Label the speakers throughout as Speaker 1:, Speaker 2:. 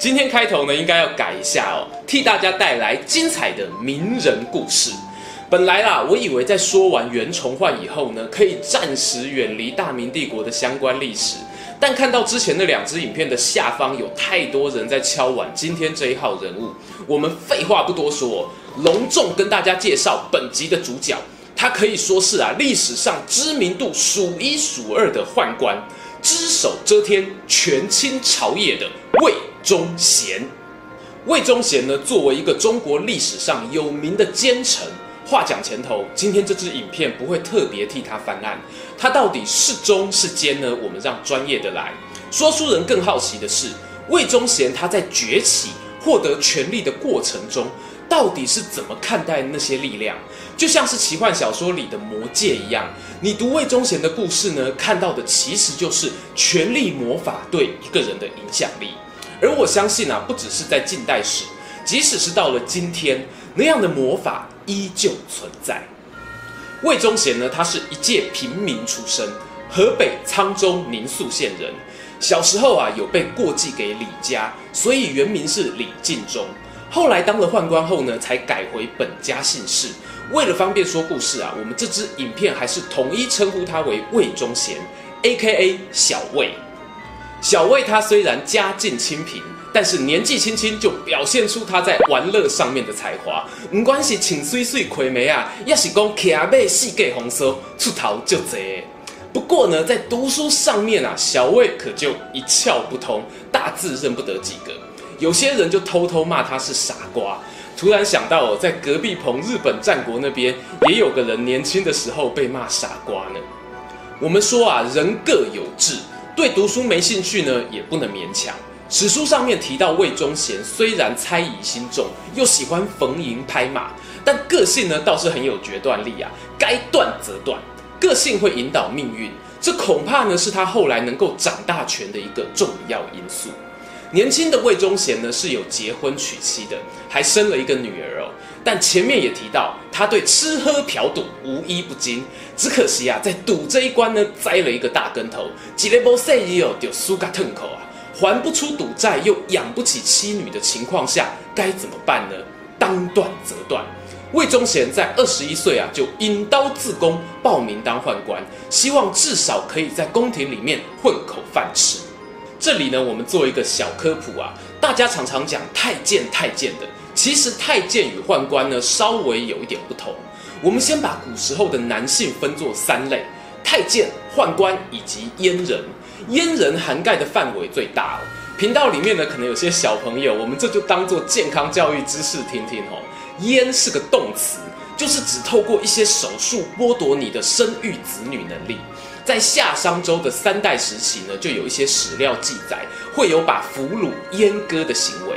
Speaker 1: 今天开头呢，应该要改一下哦，替大家带来精彩的名人故事。本来啦，我以为在说完袁崇焕以后呢，可以暂时远离大明帝国的相关历史。但看到之前那两支影片的下方有太多人在敲碗今天这一号人物，我们废话不多说，隆重跟大家介绍本集的主角。他可以说是啊，历史上知名度数一数二的宦官，只手遮天，权倾朝野的魏。忠贤，魏忠贤呢，作为一个中国历史上有名的奸臣，话讲前头，今天这支影片不会特别替他翻案，他到底是忠是奸呢？我们让专业的来说。书人更好奇的是，魏忠贤他在崛起、获得权力的过程中，到底是怎么看待那些力量？就像是奇幻小说里的魔戒一样，你读魏忠贤的故事呢，看到的其实就是权力魔法对一个人的影响力。而我相信啊，不只是在近代史，即使是到了今天，那样的魔法依旧存在。魏忠贤呢，他是一介平民出身，河北沧州宁肃县人。小时候啊，有被过继给李家，所以原名是李敬忠。后来当了宦官后呢，才改回本家姓氏。为了方便说故事啊，我们这支影片还是统一称呼他为魏忠贤，A.K.A. 小魏。小魏他虽然家境清贫，但是年纪轻轻就表现出他在玩乐上面的才华。唔管是请水水亏眉啊，也是讲骑马四界红烧出头就贼。不过呢，在读书上面啊，小魏可就一窍不通，大字认不得几个。有些人就偷偷骂他是傻瓜。突然想到哦，在隔壁棚日本战国那边，也有个人年轻的时候被骂傻瓜呢。我们说啊，人各有志。对读书没兴趣呢，也不能勉强。史书上面提到魏忠贤，虽然猜疑心重，又喜欢逢迎拍马，但个性呢倒是很有决断力啊，该断则断，个性会引导命运。这恐怕呢是他后来能够掌大权的一个重要因素。年轻的魏忠贤呢是有结婚娶妻的，还生了一个女儿哦。但前面也提到，他对吃喝嫖赌无一不精。只可惜啊，在赌这一关呢栽了一个大跟头，几个不赛伊哦就输个痛口啊，还不出赌债又养不起妻女的情况下，该怎么办呢？当断则断。魏忠贤在二十一岁啊就引刀自宫，报名当宦官，希望至少可以在宫廷里面混口饭吃。这里呢，我们做一个小科普啊。大家常常讲太监太监的，其实太监与宦官呢稍微有一点不同。我们先把古时候的男性分作三类：太监、宦官以及阉人。阉人涵盖的范围最大了。频道里面呢，可能有些小朋友，我们这就当做健康教育知识听听哦。阉是个动词，就是指透过一些手术剥夺你的生育子女能力。在夏商周的三代时期呢，就有一些史料记载，会有把俘虏阉割的行为。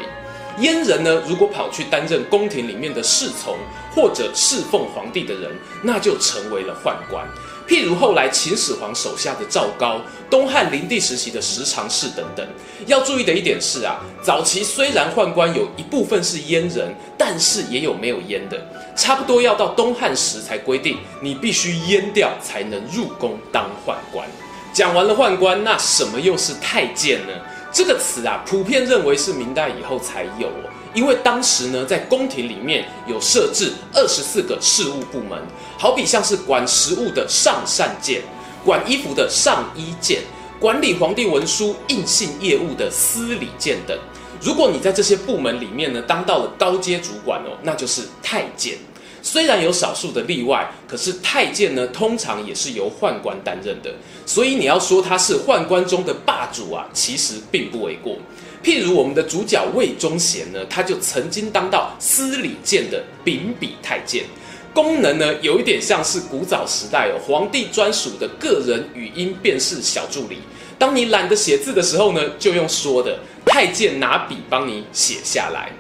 Speaker 1: 阉人呢，如果跑去担任宫廷里面的侍从或者侍奉皇帝的人，那就成为了宦官。譬如后来秦始皇手下的赵高，东汉灵帝时期的十常侍等等。要注意的一点是啊，早期虽然宦官有一部分是阉人，但是也有没有阉的。差不多要到东汉时才规定，你必须阉掉才能入宫当宦官。讲完了宦官，那什么又是太监呢？这个词啊，普遍认为是明代以后才有哦。因为当时呢，在宫廷里面有设置二十四个事务部门，好比像是管食物的上膳监，管衣服的上衣监，管理皇帝文书印信业务的司礼监等。如果你在这些部门里面呢，当到了高阶主管哦，那就是太监。虽然有少数的例外，可是太监呢，通常也是由宦官担任的。所以你要说他是宦官中的霸主啊，其实并不为过。譬如我们的主角魏忠贤呢，他就曾经当到司礼监的秉笔太监，功能呢有一点像是古早时代哦皇帝专属的个人语音辨识小助理。当你懒得写字的时候呢，就用说的，太监拿笔帮你写下来。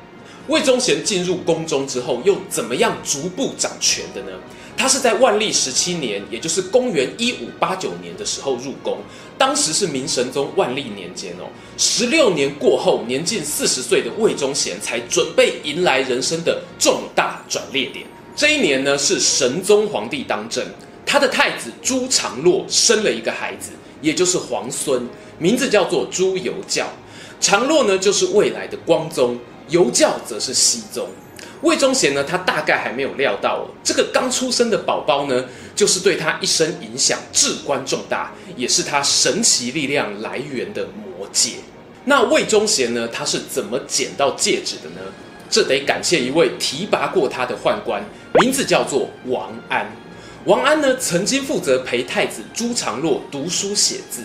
Speaker 1: 魏忠贤进入宫中之后，又怎么样逐步掌权的呢？他是在万历十七年，也就是公元一五八九年的时候入宫，当时是明神宗万历年间哦。十六年过后，年近四十岁的魏忠贤才准备迎来人生的重大转捩点。这一年呢，是神宗皇帝当政，他的太子朱常洛生了一个孩子，也就是皇孙，名字叫做朱由校。常洛呢，就是未来的光宗。由教则是熹宗，魏忠贤呢，他大概还没有料到，这个刚出生的宝宝呢，就是对他一生影响至关重大，也是他神奇力量来源的魔戒。那魏忠贤呢，他是怎么捡到戒指的呢？这得感谢一位提拔过他的宦官，名字叫做王安。王安呢，曾经负责陪太子朱常洛读书写字。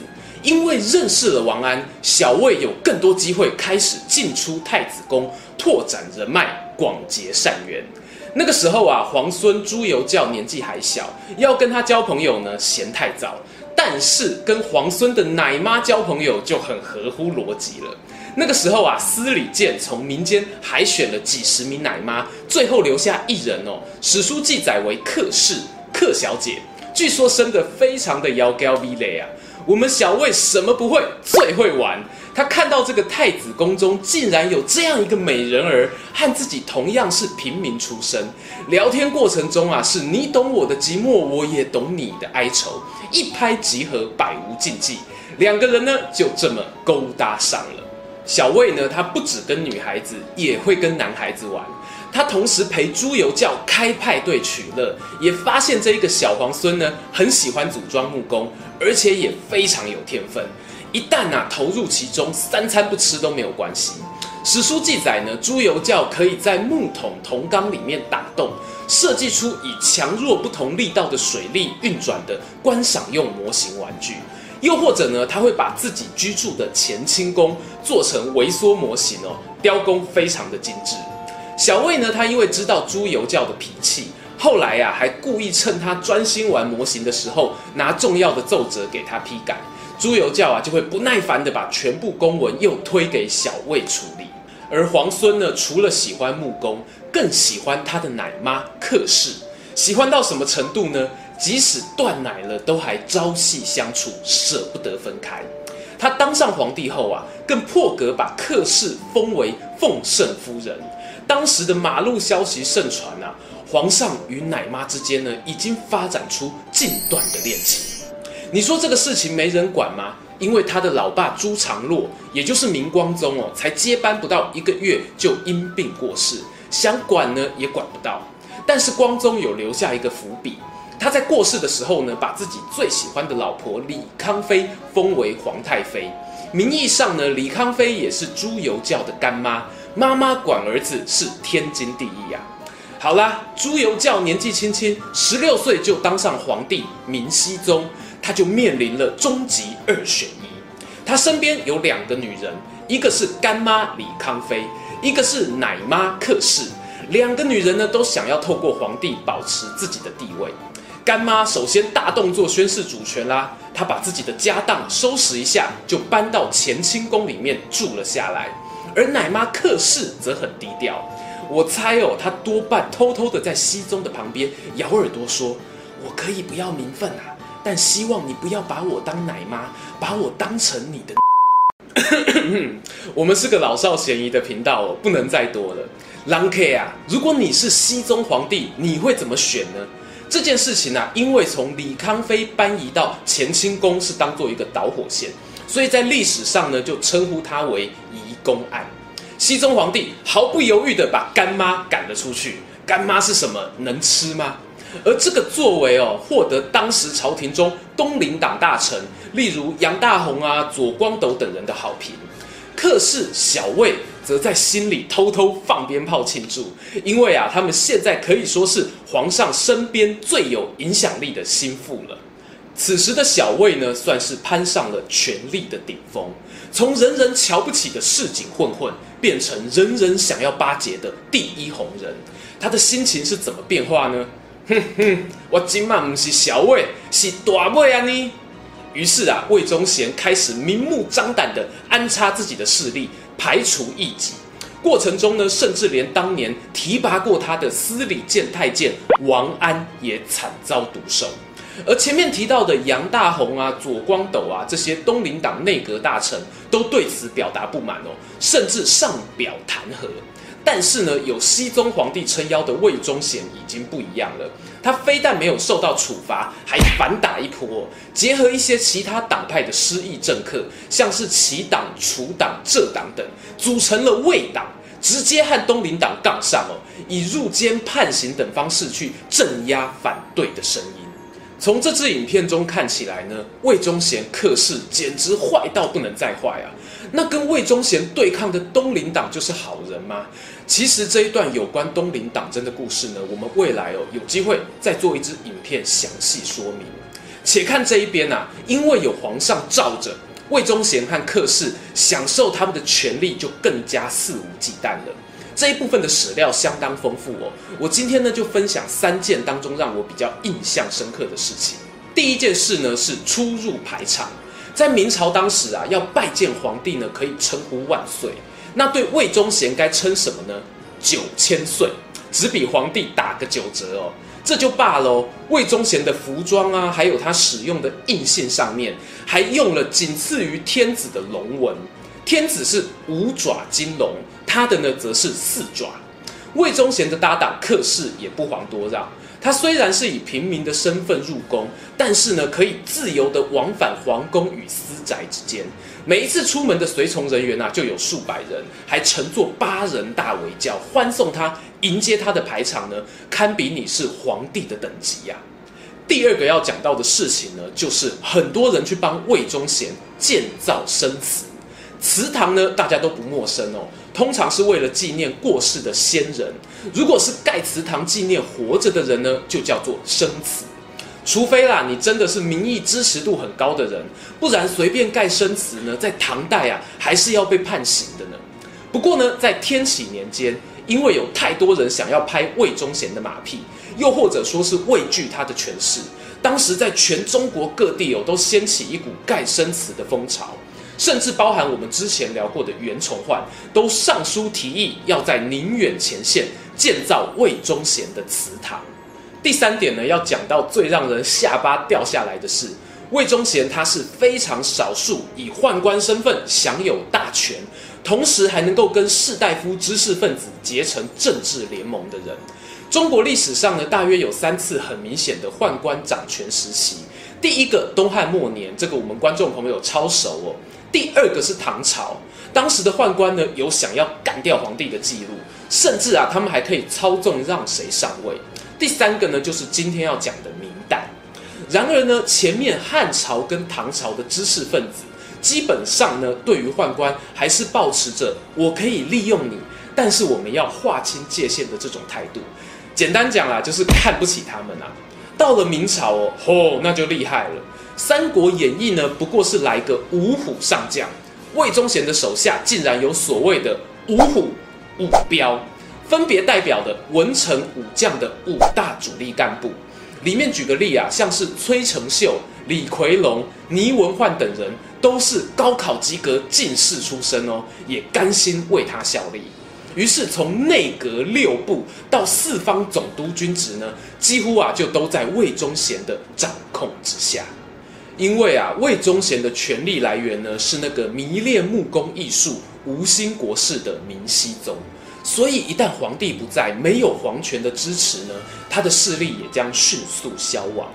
Speaker 1: 因为认识了王安，小魏有更多机会开始进出太子宫，拓展人脉，广结善缘。那个时候啊，皇孙朱由校年纪还小，要跟他交朋友呢，嫌太早。但是跟皇孙的奶妈交朋友就很合乎逻辑了。那个时候啊，司礼监从民间海选了几十名奶妈，最后留下一人哦。史书记载为客氏，客小姐，据说生得非常的妖娇美丽啊。我们小魏什么不会，最会玩。他看到这个太子宫中竟然有这样一个美人儿，和自己同样是平民出身。聊天过程中啊，是你懂我的寂寞，我也懂你的哀愁，一拍即合，百无禁忌。两个人呢，就这么勾搭上了。小魏呢，他不只跟女孩子，也会跟男孩子玩。他同时陪朱由校开派对取乐，也发现这一个小皇孙呢，很喜欢组装木工，而且也非常有天分。一旦啊投入其中，三餐不吃都没有关系。史书记载呢，朱由校可以在木桶铜缸里面打洞，设计出以强弱不同力道的水力运转的观赏用模型玩具。又或者呢，他会把自己居住的乾清宫做成微缩模型哦，雕工非常的精致。小魏呢，他因为知道朱由校的脾气，后来呀、啊，还故意趁他专心玩模型的时候，拿重要的奏折给他批改。朱由校啊，就会不耐烦地把全部公文又推给小魏处理。而皇孙呢，除了喜欢木工，更喜欢他的奶妈客氏，喜欢到什么程度呢？即使断奶了，都还朝夕相处，舍不得分开。他当上皇帝后啊，更破格把客氏封为奉圣夫人。当时的马路消息盛传啊，皇上与奶妈之间呢，已经发展出禁断的恋情。你说这个事情没人管吗？因为他的老爸朱常洛，也就是明光宗哦，才接班不到一个月就因病过世，想管呢也管不到。但是光宗有留下一个伏笔，他在过世的时候呢，把自己最喜欢的老婆李康妃封为皇太妃。名义上呢，李康妃也是朱由校的干妈。妈妈管儿子是天经地义呀、好啦，朱由教年纪轻轻，十六岁就当上皇帝，明熹宗，他就面临了终极二选一。他身边有两个女人，一个是干妈李康妃，一个是奶妈客氏。两个女人呢，都想要透过皇帝保持自己的地位。干妈首先大动作宣誓主权啦，她把自己的家当收拾一下，就搬到乾清宫里面住了下来。而奶妈克氏则很低调，我猜哦，她多半偷偷的在熹宗的旁边咬耳朵说：“我可以不要名分啊，但希望你不要把我当奶妈，把我当成你的。”我们是个老少咸宜的频道哦，不能再多了。狼 K 啊，如果你是熹宗皇帝，你会怎么选呢？这件事情啊，因为从李康妃搬移到乾清宫是当做一个导火线，所以在历史上呢，就称呼他为公案，熹宗皇帝毫不犹豫地把干妈赶了出去。干妈是什么？能吃吗？而这个作为哦，获得当时朝廷中东林党大臣，例如杨大鸿啊、左光斗等人的好评。客氏、小魏则在心里偷偷放鞭炮庆祝，因为啊，他们现在可以说是皇上身边最有影响力的心腹了。此时的小魏呢，算是攀上了权力的顶峰，从人人瞧不起的市井混混，变成人人想要巴结的第一红人。他的心情是怎么变化呢？哼哼，我今晚不是小魏，是大魏啊你！于是啊，魏忠贤开始明目张胆地安插自己的势力，排除异己。过程中呢，甚至连当年提拔过他的司礼监太监王安也惨遭毒手。而前面提到的杨大鋐啊、左光斗啊这些东林党内阁大臣，都对此表达不满哦，甚至上表弹劾。但是呢，有熹宗皇帝撑腰的魏忠贤已经不一样了。他非但没有受到处罚，还反打一波，结合一些其他党派的失意政客，像是齐党、楚党、浙党等，组成了魏党，直接和东林党杠上哦，以入监、判刑等方式去镇压反对的声音。从这支影片中看起来呢，魏忠贤客势简直坏到不能再坏啊！那跟魏忠贤对抗的东林党就是好人吗？其实这一段有关东林党争的故事呢，我们未来哦有机会再做一支影片详细说明。且看这一边啊，因为有皇上罩着，魏忠贤和客氏享受他们的权力就更加肆无忌惮了。这一部分的史料相当丰富哦，我今天呢就分享三件当中让我比较印象深刻的事情。第一件事呢是出入排场。在明朝当时啊，要拜见皇帝呢，可以称呼万岁。那对魏忠贤该称什么呢？九千岁，只比皇帝打个九折哦。这就罢了。魏忠贤的服装啊，还有他使用的印信上面，还用了仅次于天子的龙纹。天子是五爪金龙，他的呢则是四爪。魏忠贤的搭档客氏也不遑多让。他虽然是以平民的身份入宫，但是呢，可以自由地往返皇宫与私宅之间。每一次出门的随从人员啊，就有数百人，还乘坐八人大围轿欢送他，迎接他的排场呢，堪比你是皇帝的等级呀、第二个要讲到的事情呢，就是很多人去帮魏忠贤建造生祠。祠堂呢，大家都不陌生哦。通常是为了纪念过世的先人。如果是盖祠堂纪念活着的人呢，就叫做生祠。除非啦，你真的是民意支持度很高的人，不然随便盖生祠呢，在唐代啊，还是要被判刑的呢。不过呢，在天启年间，因为有太多人想要拍魏忠贤的马屁，又或者说是畏惧他的权势，当时在全中国各地哦，都掀起一股盖生祠的风潮。甚至包含我们之前聊过的袁崇焕，都上书提议要在宁远前线建造魏忠贤的祠堂。第三点呢，要讲到最让人下巴掉下来的是，魏忠贤他是非常少数以宦官身份享有大权，同时还能够跟士大夫知识分子结成政治联盟的人。中国历史上呢，大约有三次很明显的宦官掌权时期。第一个东汉末年，这个我们观众朋友超熟哦。第二个是唐朝，当时的宦官呢，有想要干掉皇帝的记录，甚至啊他们还可以操纵让谁上位。第三个呢就是今天要讲的明代。然而呢，前面汉朝跟唐朝的知识分子基本上呢，对于宦官还是保持着我可以利用你，但是我们要划清界限的这种态度。简单讲啦，就是看不起他们啊。到了明朝哦，吼，那就厉害了。《三国演义》呢，不过是来个五虎上将，魏忠贤的手下竟然有所谓的五虎五彪，分别代表的文臣武将的五大主力干部。里面举个例啊，像是崔成秀、李奎龙、倪文焕等人，都是高考及格进士出身哦，也甘心为他效力。于是从内阁六部到四方总督军职呢，几乎啊就都在魏忠贤的掌控之下。因为啊，魏忠贤的权力来源呢，是那个迷恋木工艺术、无心国事的明熹宗，所以一旦皇帝不在，没有皇权的支持呢，他的势力也将迅速消亡。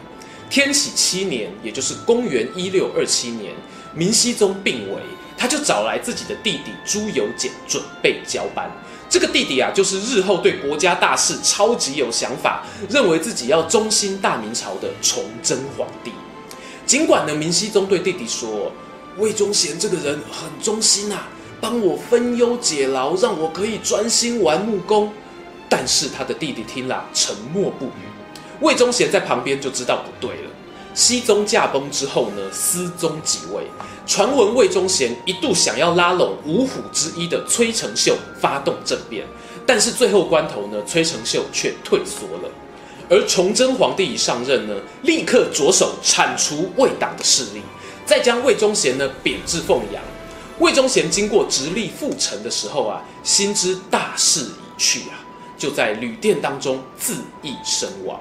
Speaker 1: 天启七年，也就是公元一六二七年，明熹宗病危，他就找来自己的弟弟朱由检准备交班。这个弟弟啊，就是日后对国家大事超级有想法，认为自己要中兴大明朝的崇祯皇帝。尽管呢，明熹宗对弟弟说：“魏忠贤这个人很忠心啊，帮我分忧解劳，让我可以专心玩木工。”但是他的弟弟听了沉默不语。魏忠贤在旁边就知道不对了。熹宗驾崩之后呢，思宗即位。传闻魏忠贤一度想要拉拢五虎之一的崔成秀发动政变，但是最后关头呢，崔成秀却退缩了。而崇祯皇帝一上任呢，立刻着手铲除魏党的势力，再将魏忠贤呢贬至凤阳。魏忠贤经过直隶阜城的时候啊，心知大势已去啊，就在旅店当中自缢身亡。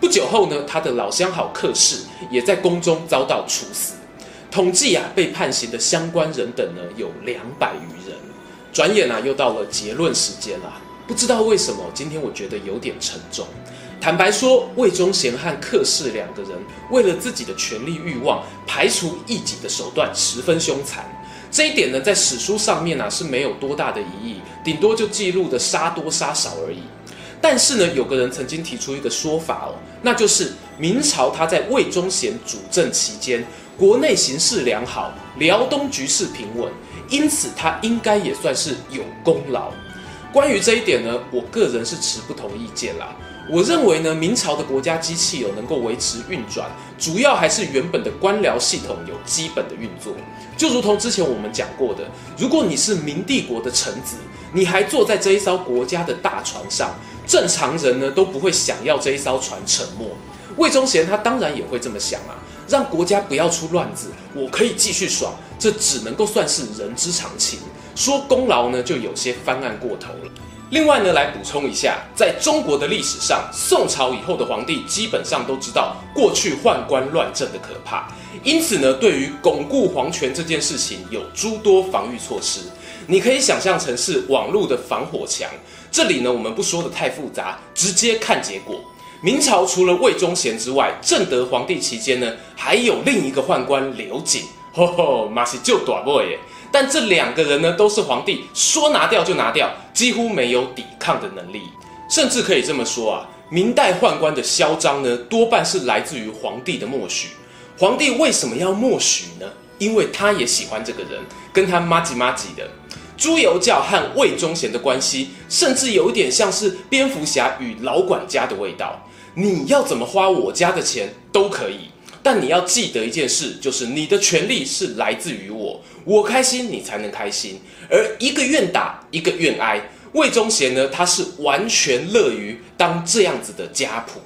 Speaker 1: 不久后呢，他的老相好客氏也在宫中遭到处死。统计啊，被判刑的相关人等呢有两百余人。转眼啊，又到了结论时间了。不知道为什么，今天我觉得有点沉重。坦白说，魏忠贤和客氏两个人为了自己的权力欲望，排除异己的手段十分凶残。这一点呢，在史书上面啊是没有多大的疑义，顶多就记录的杀多杀少而已。但是呢，有个人曾经提出一个说法哦，那就是明朝他在魏忠贤主政期间，国内形势良好，辽东局势平稳，因此他应该也算是有功劳。关于这一点呢，我个人是持不同意见啦。我认为呢，明朝的国家机器有能够维持运转，主要还是原本的官僚系统有基本的运作。就如同之前我们讲过的，如果你是明帝国的臣子，你还坐在这一艘国家的大船上，正常人呢都不会想要这一艘船沉没。魏忠贤他当然也会这么想啊，让国家不要出乱子，我可以继续爽，这只能够算是人之常情。说功劳呢，就有些翻案过头了。另外呢，来补充一下，在中国的历史上，宋朝以后的皇帝基本上都知道过去宦官乱政的可怕，因此呢，对于巩固皇权这件事情有诸多防御措施。你可以想象成是网络的防火墙。这里呢，我们不说得太复杂，直接看结果。明朝除了魏忠贤之外，正德皇帝期间呢，还有另一个宦官刘瑾，吼吼，马是就大帽耶。但这两个人呢，都是皇帝说拿掉就拿掉，几乎没有抵抗的能力。甚至可以这么说啊，明代宦官的嚣张呢，多半是来自于皇帝的默许。皇帝为什么要默许呢？因为他也喜欢这个人，跟他妈吉妈吉的。朱由校和魏忠贤的关系，甚至有一点像是蝙蝠侠与老管家的味道。你要怎么花我家的钱都可以。但你要记得一件事，就是你的权利是来自于我，我开心你才能开心，而一个愿打一个愿挨。魏忠贤呢，他是完全乐于当这样子的家仆。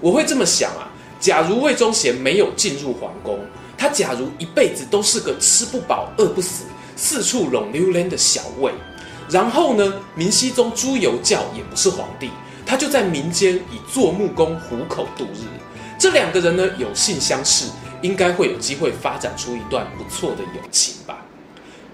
Speaker 1: 我会这么想啊，假如魏忠贤没有进入皇宫，他假如一辈子都是个吃不饱饿不死、四处拢溜连的小魏，然后呢，明熹宗朱由校也不是皇帝，他就在民间以做木工糊口度日。这两个人呢，有幸相识，应该会有机会发展出一段不错的友情吧。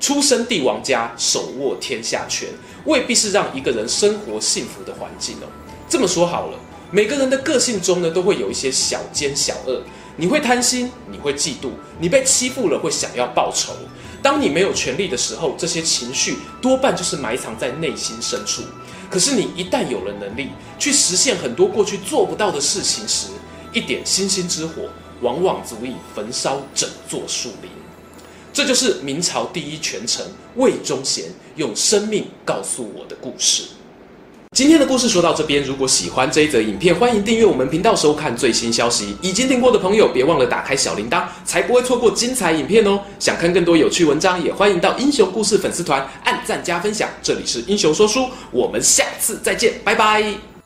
Speaker 1: 出身帝王家，手握天下权，未必是让一个人生活幸福的环境哦。这么说好了，每个人的个性中呢，都会有一些小奸小恶。你会贪心，你会嫉妒，你被欺负了会想要报仇。当你没有权利的时候，这些情绪多半就是埋藏在内心深处。可是你一旦有了能力，去实现很多过去做不到的事情时，一点星星之火，往往足以焚烧整座树林。这就是明朝第一权臣魏忠贤用生命告诉我的故事。今天的故事说到这边，如果喜欢这一则影片，欢迎订阅我们频道收看最新消息。已经订过的朋友，别忘了打开小铃铛，才不会错过精彩影片哦。想看更多有趣文章，也欢迎到英雄故事粉丝团按赞加分享。这里是英雄说书，我们下次再见，拜拜。